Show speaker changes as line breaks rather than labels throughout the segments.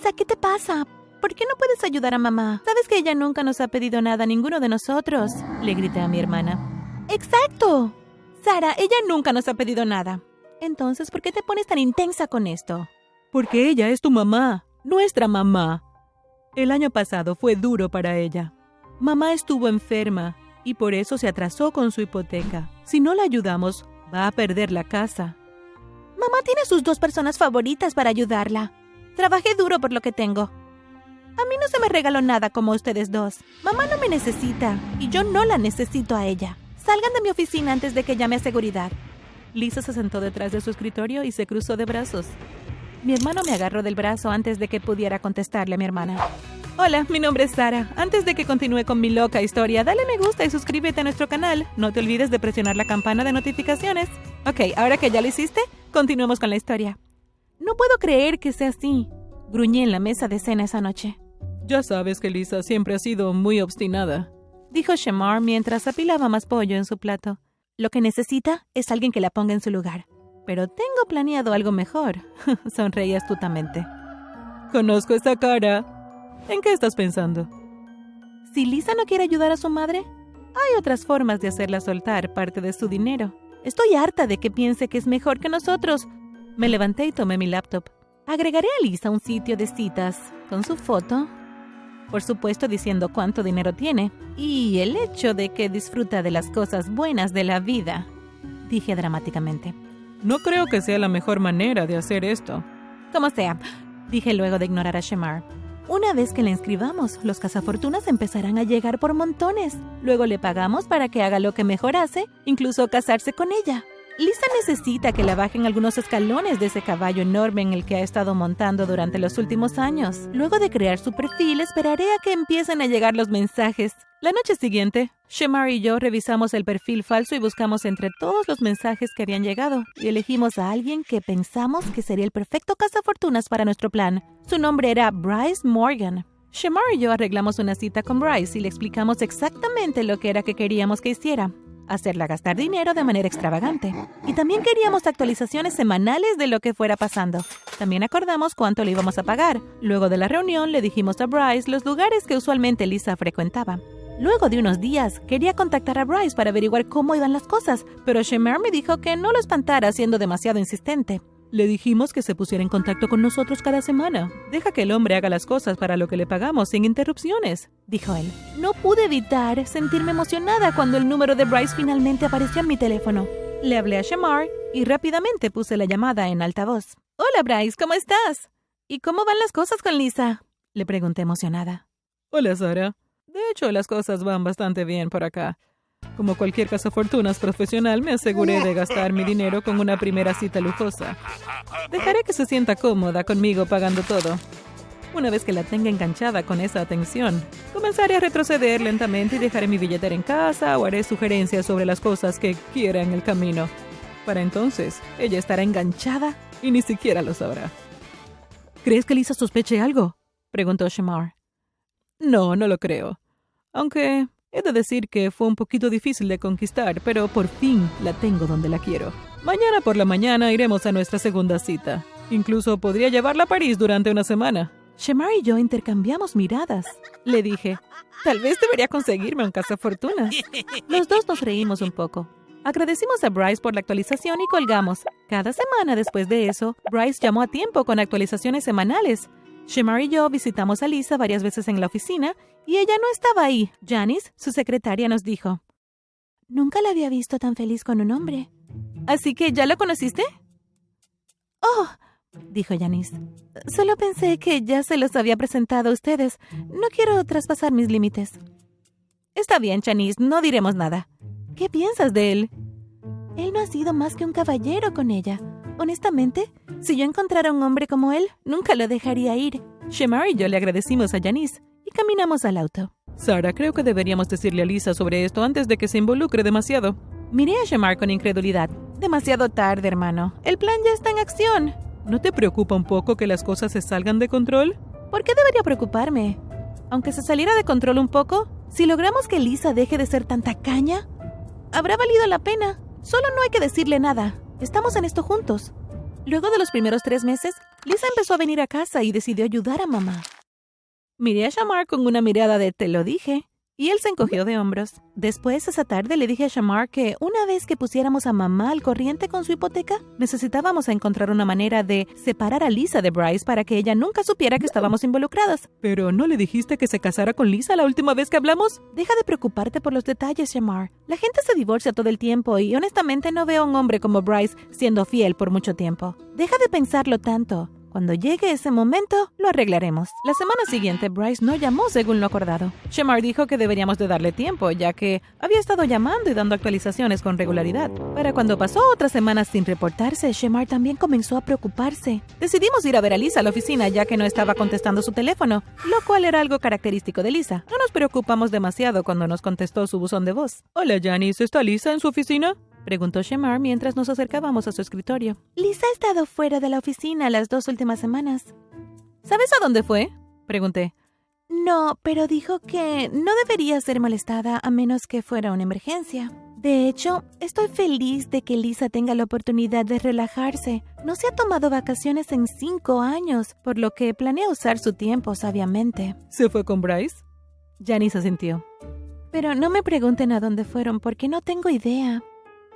Lisa, ¿qué te pasa? ¿Por qué no puedes ayudar a mamá? Sabes que ella nunca nos ha pedido nada a ninguno de nosotros. Le grité a mi hermana. ¡Exacto! Sara, ella nunca nos ha pedido nada. Entonces, ¿por qué te pones tan intensa con esto?
Porque ella es tu mamá, nuestra mamá. El año pasado fue duro para ella. Mamá estuvo enferma y por eso se atrasó con su hipoteca. Si no la ayudamos, va a perder la casa.
Mamá tiene sus dos personas favoritas para ayudarla. Trabajé duro por lo que tengo. A mí no se me regaló nada como ustedes dos. Mamá no me necesita y yo no la necesito a ella. Salgan de mi oficina antes de que llame a seguridad.
Lisa se sentó detrás de su escritorio y se cruzó de brazos. Mi hermano me agarró del brazo antes de que pudiera contestarle a mi hermana. Hola, mi nombre es Sara. Antes de que continúe con mi loca historia, dale me gusta y suscríbete a nuestro canal. No te olvides de presionar la campana de notificaciones. Ok, ahora que ya lo hiciste, continuemos con la historia.
No puedo creer que sea así. Gruñí en la mesa de cena esa noche.
Ya sabes que Lisa siempre ha sido muy obstinada,
dijo Shemar mientras apilaba más pollo en su plato. Lo que necesita es alguien que la ponga en su lugar. Pero tengo planeado algo mejor. Sonreí astutamente.
Conozco esta cara. ¿En qué estás pensando?
Si Lisa no quiere ayudar a su madre, hay otras formas de hacerla soltar parte de su dinero. Estoy harta de que piense que es mejor que nosotros. Me levanté y tomé mi laptop. Agregaré a Lisa un sitio de citas con su foto, por supuesto diciendo cuánto dinero tiene y el hecho de que disfruta de las cosas buenas de la vida, dije dramáticamente.
No creo que sea la mejor manera de hacer esto.
Como sea, dije luego de ignorar a Shemar. Una vez que la inscribamos, los cazafortunas empezarán a llegar por montones. Luego le pagamos para que haga lo que mejor hace, incluso casarse con ella. Lisa necesita que la bajen algunos escalones de ese caballo enorme en el que ha estado montando durante los últimos años. Luego de crear su perfil, esperaré a que empiecen a llegar los mensajes. La noche siguiente, Shemar y yo revisamos el perfil falso y buscamos entre todos los mensajes que habían llegado y elegimos a alguien que pensamos que sería el perfecto cazafortunas para nuestro plan. Su nombre era Bryce Morgan. Shemar y yo arreglamos una cita con Bryce y le explicamos exactamente lo que era que queríamos que hiciera hacerla gastar dinero de manera extravagante. Y también queríamos actualizaciones semanales de lo que fuera pasando. También acordamos cuánto le íbamos a pagar. Luego de la reunión le dijimos a Bryce los lugares que usualmente Lisa frecuentaba. Luego de unos días, quería contactar a Bryce para averiguar cómo iban las cosas, pero Shemer me dijo que no lo espantara siendo demasiado insistente.
Le dijimos que se pusiera en contacto con nosotros cada semana. Deja que el hombre haga las cosas para lo que le pagamos sin interrupciones, dijo él.
No pude evitar sentirme emocionada cuando el número de Bryce finalmente apareció en mi teléfono. Le hablé a Shamar y rápidamente puse la llamada en altavoz. Hola Bryce, ¿cómo estás? ¿Y cómo van las cosas con Lisa? Le pregunté emocionada.
Hola Sara. De hecho, las cosas van bastante bien por acá. Como cualquier fortunas profesional, me aseguré de gastar mi dinero con una primera cita lujosa. Dejaré que se sienta cómoda conmigo pagando todo. Una vez que la tenga enganchada con esa atención, comenzaré a retroceder lentamente y dejaré mi billetera en casa o haré sugerencias sobre las cosas que quiera en el camino. Para entonces, ella estará enganchada y ni siquiera lo sabrá.
¿Crees que Lisa sospeche algo? preguntó Shamar.
No, no lo creo. Aunque He de decir que fue un poquito difícil de conquistar, pero por fin la tengo donde la quiero. Mañana por la mañana iremos a nuestra segunda cita. Incluso podría llevarla a París durante una semana.
Shemar y yo intercambiamos miradas. Le dije, tal vez debería conseguirme un cazafortunas. Los dos nos reímos un poco. Agradecimos a Bryce por la actualización y colgamos. Cada semana después de eso, Bryce llamó a tiempo con actualizaciones semanales. Shemar y yo visitamos a Lisa varias veces en la oficina y ella no estaba ahí. Janice, su secretaria, nos dijo. Nunca la había visto tan feliz con un hombre. ¿Así que ya lo conociste? Oh, dijo Janice. Solo pensé que ya se los había presentado a ustedes. No quiero traspasar mis límites. Está bien, Janice, no diremos nada. ¿Qué piensas de él? Él no ha sido más que un caballero con ella. Honestamente, si yo encontrara un hombre como él, nunca lo dejaría ir. Shemar y yo le agradecimos a Janice y caminamos al auto.
Sara, creo que deberíamos decirle a Lisa sobre esto antes de que se involucre demasiado.
Miré a Shemar con incredulidad. Demasiado tarde, hermano. El plan ya está en acción.
¿No te preocupa un poco que las cosas se salgan de control?
¿Por qué debería preocuparme? Aunque se saliera de control un poco, si logramos que Lisa deje de ser tan tacaña, habrá valido la pena. Solo no hay que decirle nada. Estamos en esto juntos. Luego de los primeros tres meses, Lisa empezó a venir a casa y decidió ayudar a mamá. Miré a Shamar con una mirada de te lo dije, y él se encogió de hombros. Después, esa tarde, le dije a Shamar que una vez que pusiéramos a mamá al corriente con su hipoteca, necesitábamos encontrar una manera de separar a Lisa de Bryce para que ella nunca supiera que estábamos involucradas.
¿Pero no le dijiste que se casara con Lisa la última vez que hablamos?
Deja de preocuparte por los detalles, Shamar. La gente se divorcia todo el tiempo y honestamente no veo a un hombre como Bryce siendo fiel por mucho tiempo. Deja de pensarlo tanto. Cuando llegue ese momento, lo arreglaremos. La semana siguiente, Bryce no llamó según lo acordado. Shemar dijo que deberíamos de darle tiempo, ya que había estado llamando y dando actualizaciones con regularidad. Para cuando pasó otras semanas sin reportarse, Shemar también comenzó a preocuparse. Decidimos ir a ver a Lisa a la oficina, ya que no estaba contestando su teléfono, lo cual era algo característico de Lisa. No nos preocupamos demasiado cuando nos contestó su buzón de voz.
Hola, Janice, ¿está Lisa en su oficina?
Preguntó Shemar mientras nos acercábamos a su escritorio. Lisa ha estado fuera de la oficina las dos últimas semanas.
¿Sabes a dónde fue? Pregunté.
No, pero dijo que no debería ser molestada a menos que fuera una emergencia. De hecho, estoy feliz de que Lisa tenga la oportunidad de relajarse. No se ha tomado vacaciones en cinco años, por lo que planea usar su tiempo sabiamente.
¿Se fue con Bryce?
Janice asintió. Pero no me pregunten a dónde fueron porque no tengo idea.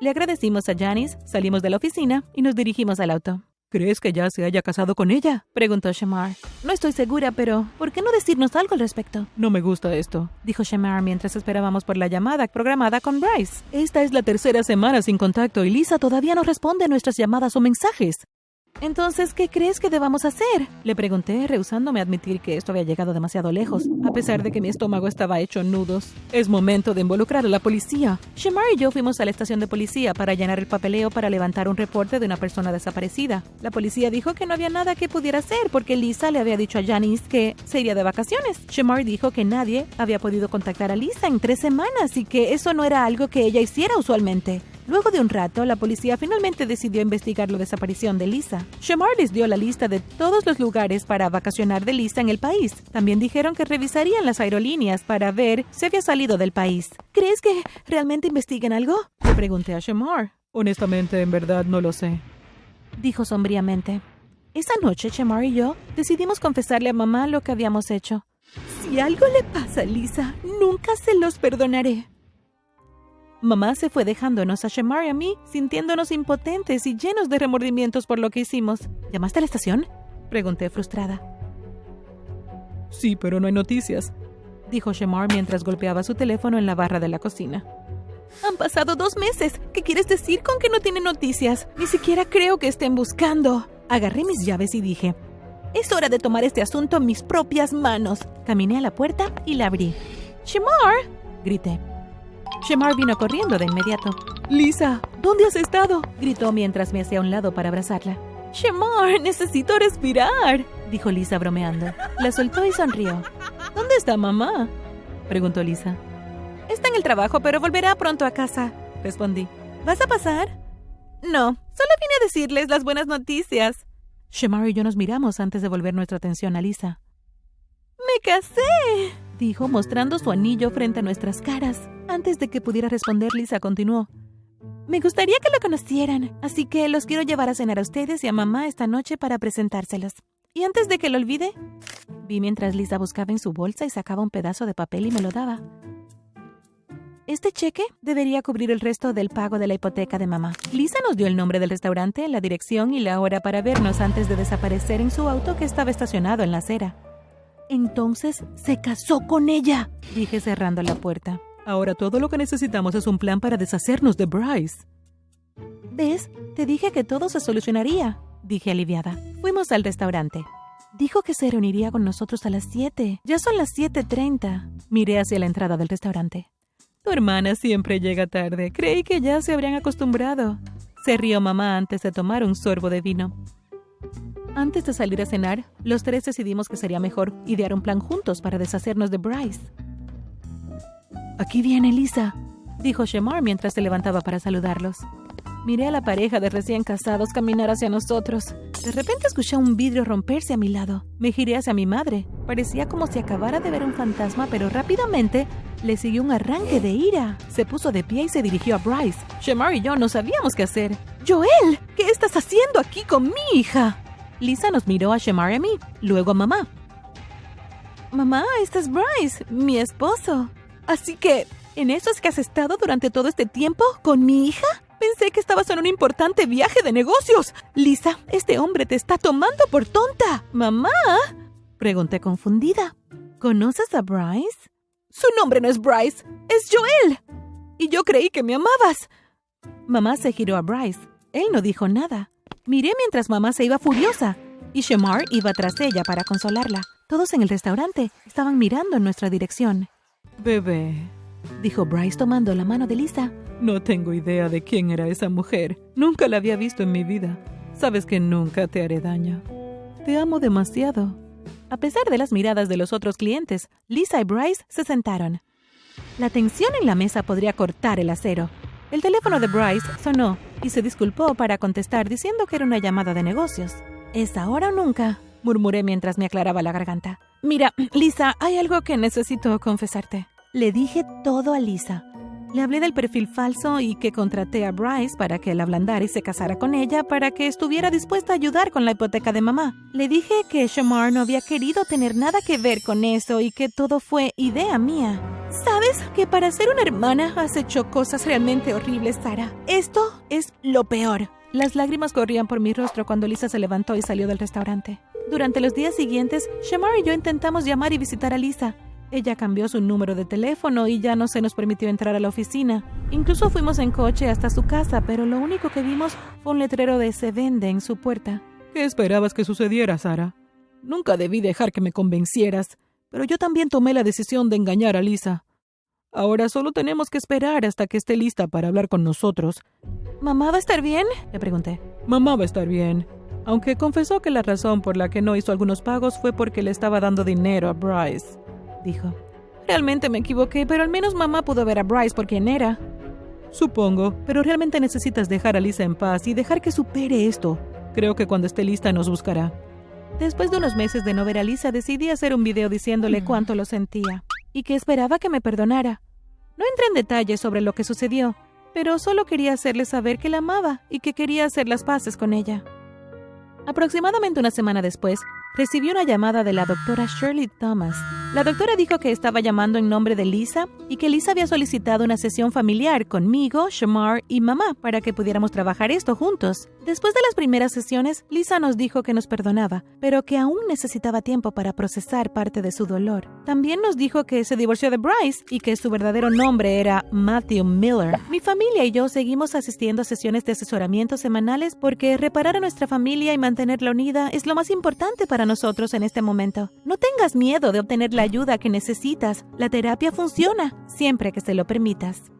Le agradecimos a Janice, salimos de la oficina y nos dirigimos al auto.
¿Crees que ya se haya casado con ella?
Preguntó Shamar. No estoy segura, pero ¿por qué no decirnos algo al respecto?
No me gusta esto,
dijo Shamar mientras esperábamos por la llamada programada con Bryce.
Esta es la tercera semana sin contacto y Lisa todavía no responde a nuestras llamadas o mensajes.
Entonces, ¿qué crees que debamos hacer? Le pregunté, rehusándome a admitir que esto había llegado demasiado lejos, a pesar de que mi estómago estaba hecho nudos.
Es momento de involucrar a la policía.
Shemar y yo fuimos a la estación de policía para llenar el papeleo para levantar un reporte de una persona desaparecida. La policía dijo que no había nada que pudiera hacer porque Lisa le había dicho a Janice que se iría de vacaciones. Shemar dijo que nadie había podido contactar a Lisa en tres semanas y que eso no era algo que ella hiciera usualmente. Luego de un rato, la policía finalmente decidió investigar la desaparición de Lisa. Shamar les dio la lista de todos los lugares para vacacionar de Lisa en el país. También dijeron que revisarían las aerolíneas para ver si había salido del país. ¿Crees que realmente investiguen algo?
Le pregunté a Shamar. Honestamente, en verdad no lo sé.
Dijo sombríamente. Esa noche, Shamar y yo decidimos confesarle a mamá lo que habíamos hecho. Si algo le pasa a Lisa, nunca se los perdonaré. Mamá se fue dejándonos a Shemar y a mí, sintiéndonos impotentes y llenos de remordimientos por lo que hicimos. ¿Llamaste a la estación? Pregunté frustrada.
Sí, pero no hay noticias,
dijo Shemar mientras golpeaba su teléfono en la barra de la cocina. Han pasado dos meses. ¿Qué quieres decir con que no tiene noticias? Ni siquiera creo que estén buscando. Agarré mis llaves y dije, es hora de tomar este asunto en mis propias manos. Caminé a la puerta y la abrí. ¡Shemar! grité. Shemar vino corriendo de inmediato.
Lisa, ¿dónde has estado?
gritó mientras me hacía a un lado para abrazarla. Shemar, necesito respirar, dijo Lisa bromeando. La soltó y sonrió.
¿Dónde está mamá? preguntó Lisa.
Está en el trabajo, pero volverá pronto a casa, respondí. ¿Vas a pasar? No, solo vine a decirles las buenas noticias. Shemar y yo nos miramos antes de volver nuestra atención a Lisa. ¡Me casé! Dijo mostrando su anillo frente a nuestras caras. Antes de que pudiera responder, Lisa continuó. Me gustaría que lo conocieran, así que los quiero llevar a cenar a ustedes y a mamá esta noche para presentárselos. Y antes de que lo olvide, vi mientras Lisa buscaba en su bolsa y sacaba un pedazo de papel y me lo daba. Este cheque debería cubrir el resto del pago de la hipoteca de mamá. Lisa nos dio el nombre del restaurante, la dirección y la hora para vernos antes de desaparecer en su auto que estaba estacionado en la acera. Entonces se casó con ella, dije cerrando la puerta.
Ahora todo lo que necesitamos es un plan para deshacernos de Bryce.
¿Ves? Te dije que todo se solucionaría, dije aliviada. Fuimos al restaurante. Dijo que se reuniría con nosotros a las 7. Ya son las 7.30. Miré hacia la entrada del restaurante.
Tu hermana siempre llega tarde. Creí que ya se habrían acostumbrado. Se rió mamá antes de tomar un sorbo de vino.
Antes de salir a cenar, los tres decidimos que sería mejor idear un plan juntos para deshacernos de Bryce. Aquí viene Lisa, dijo Shemar mientras se levantaba para saludarlos. Miré a la pareja de recién casados caminar hacia nosotros. De repente escuché un vidrio romperse a mi lado. Me giré hacia mi madre. Parecía como si acabara de ver un fantasma, pero rápidamente le siguió un arranque de ira. Se puso de pie y se dirigió a Bryce. Shemar y yo no sabíamos qué hacer. Joel, ¿qué estás haciendo aquí con mi hija? Lisa nos miró a Shamar y a mí, luego a mamá. Mamá, este es Bryce, mi esposo. Así que, ¿en eso es que has estado durante todo este tiempo con mi hija? Pensé que estabas en un importante viaje de negocios. Lisa, este hombre te está tomando por tonta. Mamá, pregunté confundida. ¿Conoces a Bryce? Su nombre no es Bryce, es Joel. Y yo creí que me amabas. Mamá se giró a Bryce. Él no dijo nada. Miré mientras mamá se iba furiosa y Shamar iba tras ella para consolarla. Todos en el restaurante estaban mirando en nuestra dirección.
Bebé,
dijo Bryce tomando la mano de Lisa.
No tengo idea de quién era esa mujer. Nunca la había visto en mi vida. Sabes que nunca te haré daño. Te amo demasiado.
A pesar de las miradas de los otros clientes, Lisa y Bryce se sentaron. La tensión en la mesa podría cortar el acero. El teléfono de Bryce sonó y se disculpó para contestar diciendo que era una llamada de negocios. ¿Es ahora o nunca? murmuré mientras me aclaraba la garganta. Mira, Lisa, hay algo que necesito confesarte. Le dije todo a Lisa. Le hablé del perfil falso y que contraté a Bryce para que la ablandara y se casara con ella para que estuviera dispuesta a ayudar con la hipoteca de mamá. Le dije que Shamar no había querido tener nada que ver con eso y que todo fue idea mía. ¿Sabes que para ser una hermana has hecho cosas realmente horribles, Sara? Esto es lo peor. Las lágrimas corrían por mi rostro cuando Lisa se levantó y salió del restaurante. Durante los días siguientes, Shamar y yo intentamos llamar y visitar a Lisa, ella cambió su número de teléfono y ya no se nos permitió entrar a la oficina. Incluso fuimos en coche hasta su casa, pero lo único que vimos fue un letrero de se vende en su puerta.
¿Qué esperabas que sucediera, Sara? Nunca debí dejar que me convencieras, pero yo también tomé la decisión de engañar a Lisa. Ahora solo tenemos que esperar hasta que esté lista para hablar con nosotros.
¿Mamá va a estar bien? le pregunté.
Mamá va a estar bien, aunque confesó que la razón por la que no hizo algunos pagos fue porque le estaba dando dinero a Bryce
dijo. Realmente me equivoqué, pero al menos mamá pudo ver a Bryce por quien era.
Supongo, pero realmente necesitas dejar a Lisa en paz y dejar que supere esto. Creo que cuando esté lista nos buscará.
Después de unos meses de no ver a Lisa, decidí hacer un video diciéndole cuánto lo sentía y que esperaba que me perdonara. No entré en detalles sobre lo que sucedió, pero solo quería hacerle saber que la amaba y que quería hacer las paces con ella. Aproximadamente una semana después, recibí una llamada de la doctora Shirley Thomas. La doctora dijo que estaba llamando en nombre de Lisa y que Lisa había solicitado una sesión familiar conmigo, Shamar y mamá para que pudiéramos trabajar esto juntos. Después de las primeras sesiones, Lisa nos dijo que nos perdonaba, pero que aún necesitaba tiempo para procesar parte de su dolor. También nos dijo que se divorció de Bryce y que su verdadero nombre era Matthew Miller. Mi familia y yo seguimos asistiendo a sesiones de asesoramiento semanales porque reparar a nuestra familia y mantenerla unida es lo más importante para nosotros en este momento. No tengas miedo de obtener la ayuda que necesitas. La terapia funciona, siempre que se lo permitas.